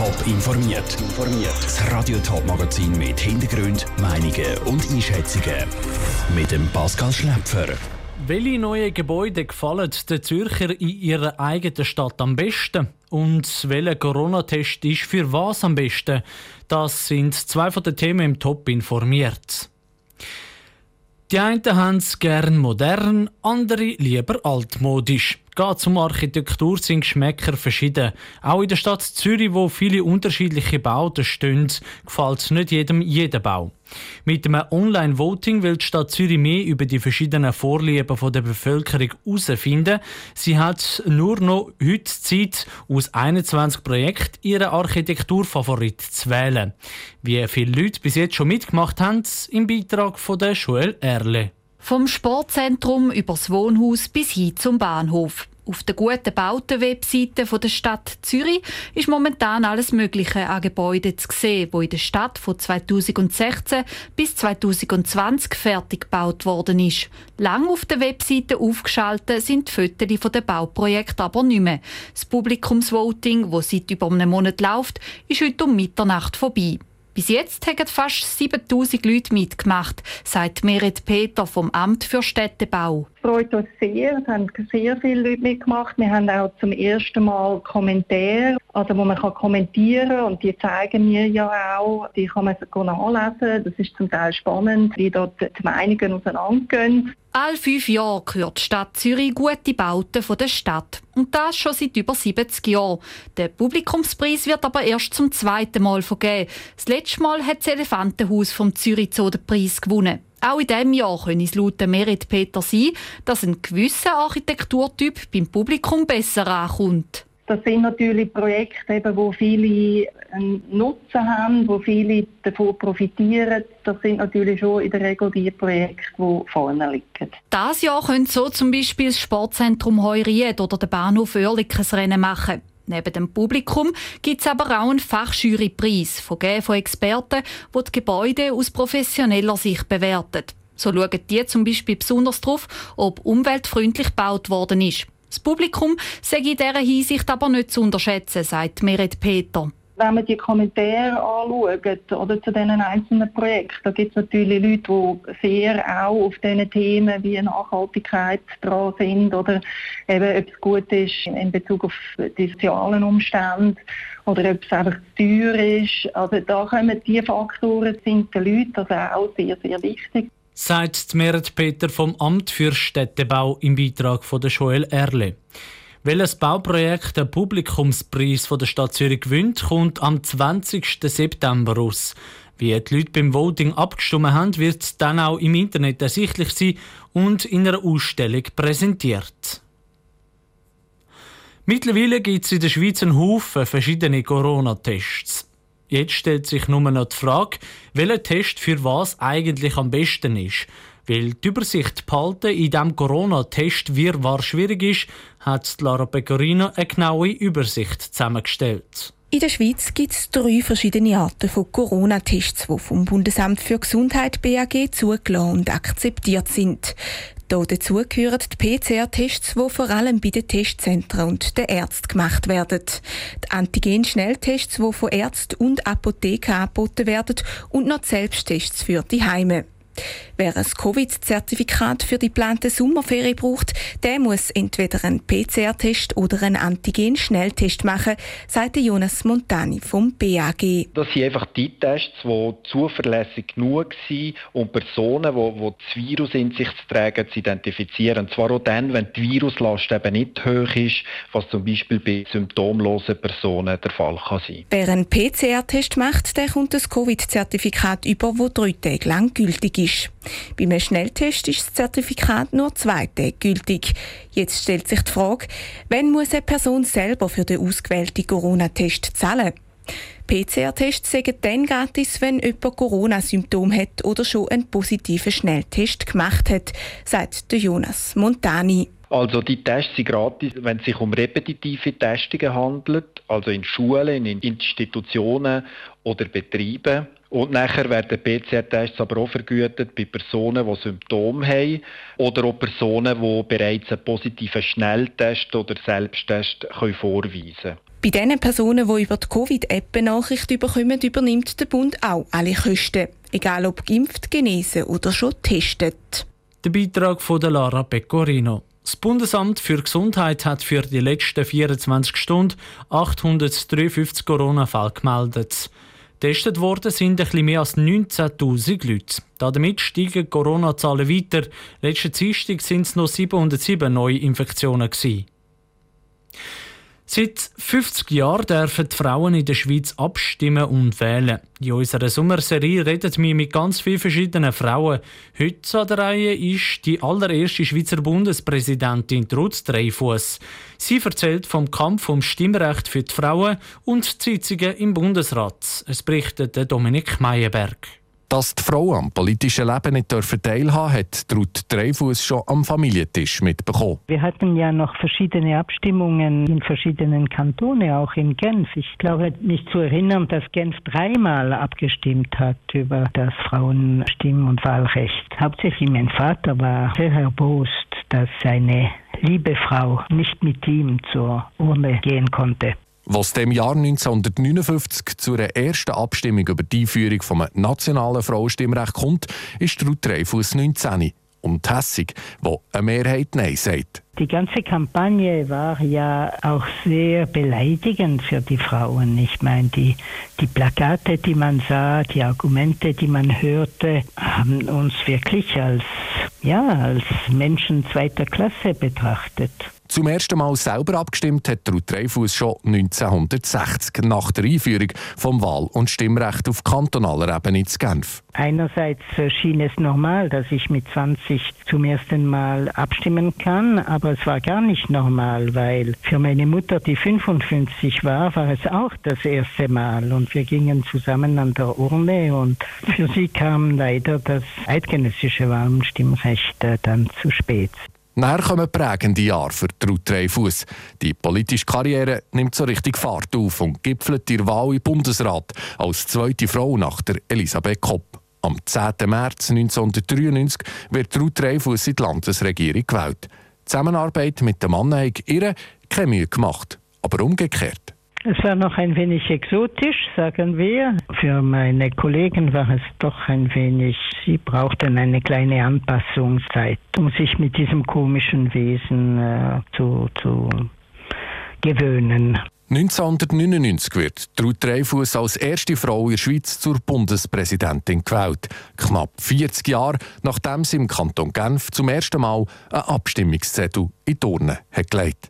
Top informiert. Das Radio Top Magazin mit Hintergrund, Meinungen und Einschätzungen mit dem Pascal Schläpfer. Welche neuen Gebäude gefallen den Zürcher in ihrer eigenen Stadt am besten? Und welcher Corona-Test ist für was am besten? Das sind zwei von den Themen im Top informiert. Die einen haben es gern modern, andere lieber altmodisch. Geht zum Architektur sind Geschmäcker verschieden. Auch in der Stadt Zürich, wo viele unterschiedliche Bauten stehen, gefällt nicht jedem jeder Bau. Mit einem Online-Voting will die Stadt Zürich mehr über die verschiedenen Vorlieben der Bevölkerung herausfinden. Sie hat nur noch heute Zeit, aus 21 Projekten ihren Architekturfavorit zu wählen. Wie viele Leute bis jetzt schon mitgemacht haben, im Beitrag von der Joel Erle. Vom Sportzentrum übers Wohnhaus bis hin zum Bahnhof. Auf der guten Bauten-Webseite der Stadt Zürich ist momentan alles Mögliche an Gebäuden zu sehen, wo in der Stadt von 2016 bis 2020 fertig gebaut worden ist. Lang auf der Webseite aufgeschaltet sind die Fotos von den Bauprojekten aber nicht mehr. Das Publikumsvoting, das seit über einem Monat läuft, ist heute um Mitternacht vorbei. Bis jetzt haben fast 7000 Leute mitgemacht, sagt Merit Peter vom Amt für Städtebau. Es freut uns sehr, es haben sehr viele Leute mitgemacht. Wir haben auch zum ersten Mal Kommentare, also wo man kann kommentieren kann und die zeigen mir ja auch, die kann man nachlesen. Das ist zum Teil spannend, wie dort die Meinungen auseinandergehen. All fünf Jahre gehört die Stadt Zürich gute Bauten von der Stadt. Und das schon seit über 70 Jahren. Der Publikumspreis wird aber erst zum zweiten Mal vergeben. Das letzte Mal hat das Elefantenhaus vom Zürich Zoo den Preis gewonnen. Auch in diesem Jahr können es laut Merit Peter sein, dass ein gewisser Architekturtyp beim Publikum besser ankommt. Das sind natürlich Projekte, eben, wo viele Nutzen haben, wo viele davon profitieren. Das sind natürlich schon in der Regel die Projekte, die vorne liegen. Das Jahr können so zum Beispiel das Sportzentrum Heuried oder der Bahnhof Oerlikon Rennen machen. Neben dem Publikum gibt es aber auch einen Fachjurypreis, vergeben von Experten, die die Gebäude aus professioneller Sicht bewerten. So schauen die zum Beispiel besonders darauf, ob umweltfreundlich gebaut worden ist. Das Publikum sei in dieser Hinsicht aber nicht zu unterschätzen, sagt Meret Peter. Wenn man die Kommentare anschaut oder zu diesen einzelnen Projekten, da gibt es natürlich Leute, die sehr auch auf diesen Themen wie Nachhaltigkeit dran sind oder eben, ob es gut ist in Bezug auf die sozialen Umstände oder ob es einfach teuer ist. Also da kommen die Faktoren sind den Leuten also auch sehr, sehr wichtig sagt Merit Peter vom Amt für Städtebau im Beitrag von der Joel Erle. Welches Bauprojekt den Publikumspreis von der Stadt Zürich gewinnt, kommt am 20. September aus. Wie die Leute beim Voting abgestimmt haben, wird dann auch im Internet ersichtlich sein und in einer Ausstellung präsentiert. Mittlerweile gibt es in der Schweiz einen Haufen verschiedene Corona-Tests. Jetzt stellt sich nur noch die Frage, welcher Test für was eigentlich am besten ist. Weil die Übersicht behalten in diesem Corona-Test wirrwarr schwierig ist, hat Lara Pecorino eine genaue Übersicht zusammengestellt. In der Schweiz gibt es drei verschiedene Arten von Corona-Tests, die vom Bundesamt für Gesundheit BAG zugelassen und akzeptiert sind. Dazu gehören die PCR-Tests, die vor allem bei den Testzentren und den Ärzten gemacht werden. Die Antigen-Schnelltests, die von Ärzten und Apotheken angeboten werden und noch die Selbsttests für die Heime. Wer ein Covid-Zertifikat für die geplante Sommerferie braucht, der muss entweder einen PCR-Test oder einen Antigen-Schnelltest machen, sagt Jonas Montani vom BAG. Das sind einfach die Tests, die zuverlässig genug sind, um Personen, die, die das Virus in sich tragen, zu identifizieren. Und zwar auch dann, wenn die Viruslast eben nicht hoch ist, was zum Beispiel bei symptomlosen Personen der Fall kann sein. Wer einen PCR-Test macht, der kommt das Covid-Zertifikat über, das drei Tage lang gültig ist. Bei einem Schnelltest ist das Zertifikat nur zwei Tage gültig. Jetzt stellt sich die Frage, wann muss eine Person selber für den ausgewählten Corona-Test zahlen? PCR-Tests sagen dann gratis, wenn jemand Corona-Symptome hat oder schon einen positiven Schnelltest gemacht hat, sagt Jonas Montani. Also die Tests sind gratis, wenn es sich um repetitive Testungen handelt, also in Schulen, in Institutionen oder Betrieben. Und nachher werden PCR-Tests aber auch vergütet bei Personen, die Symptome haben oder auch Personen, die bereits einen positiven Schnelltest oder Selbsttest können vorweisen können. Bei den Personen, die über die Covid-App Nachricht bekommen, übernimmt der Bund auch alle Kosten, egal ob geimpft, genesen oder schon getestet. Der Beitrag von Lara Pecorino. Das Bundesamt für Gesundheit hat für die letzten 24 Stunden 853 Corona-Fälle gemeldet. Getestet worden sind etwas mehr als 19.000 Leute. Damit steigen Corona-Zahlen weiter. Letzten Dienstag waren es noch 707 neue Infektionen. Gewesen. Seit 50 Jahren dürfen die Frauen in der Schweiz abstimmen und wählen. In unserer Sommerserie reden wir mit ganz vielen verschiedenen Frauen. Heute an der Reihe ist die allererste Schweizer Bundespräsidentin Trutz Dreifuss. Sie erzählt vom Kampf um Stimmrecht für die Frauen und die Sitzungen im Bundesrat. Es berichtet Dominik Meyerberg. Dass die Frauen am politischen Leben nicht teilhaben hat Ruth Dreifuss schon am Familientisch mitbekommen. Wir hatten ja noch verschiedene Abstimmungen in verschiedenen Kantonen, auch in Genf. Ich glaube, mich zu erinnern, dass Genf dreimal abgestimmt hat über das Frauenstimm- und Wahlrecht. Hauptsächlich mein Vater war sehr erbost, dass seine liebe Frau nicht mit ihm zur Urne gehen konnte. Was dem Jahr 1959 zu einer ersten Abstimmung über die Einführung vom nationalen Frauenstimmrecht kommt, ist Ruth Dreyfus 19 und Hessig, wo eine Mehrheit Nein sagt. Die ganze Kampagne war ja auch sehr beleidigend für die Frauen. Ich meine, die, die Plakate, die man sah, die Argumente, die man hörte, haben uns wirklich als, ja, als Menschen zweiter Klasse betrachtet. Zum ersten Mal selber abgestimmt hat Ruth Dreyfus schon 1960 nach der Einführung vom Wahl- und Stimmrecht auf kantonaler Ebene zu Genf. Einerseits schien es normal, dass ich mit 20 zum ersten Mal abstimmen kann, aber es war gar nicht normal, weil für meine Mutter, die 55 war, war es auch das erste Mal und wir gingen zusammen an der Urne und für sie kam leider das eidgenössische Wahl- und Stimmrecht dann zu spät. Nachher kommen prägende Jahre für Ruth Dreyfus. Die politische Karriere nimmt so richtig Fahrt auf und gipfelt ihr Wahl im Bundesrat als zweite Frau nach der Elisabeth Kopp. Am 10. März 1993 wird Ruth Dreyfus in die Landesregierung gewählt. Die Zusammenarbeit mit dem Mann hat ihr keine Mühe gemacht, aber umgekehrt. Es war noch ein wenig exotisch, sagen wir. Für meine Kollegen war es doch ein wenig, sie brauchten eine kleine Anpassungszeit, um sich mit diesem komischen Wesen äh, zu, zu gewöhnen. 1999 wird Ruth Dreyfus als erste Frau in der Schweiz zur Bundespräsidentin gewählt. Knapp 40 Jahre nachdem sie im Kanton Genf zum ersten Mal einen Abstimmungszettel in die Urne hat gelegt.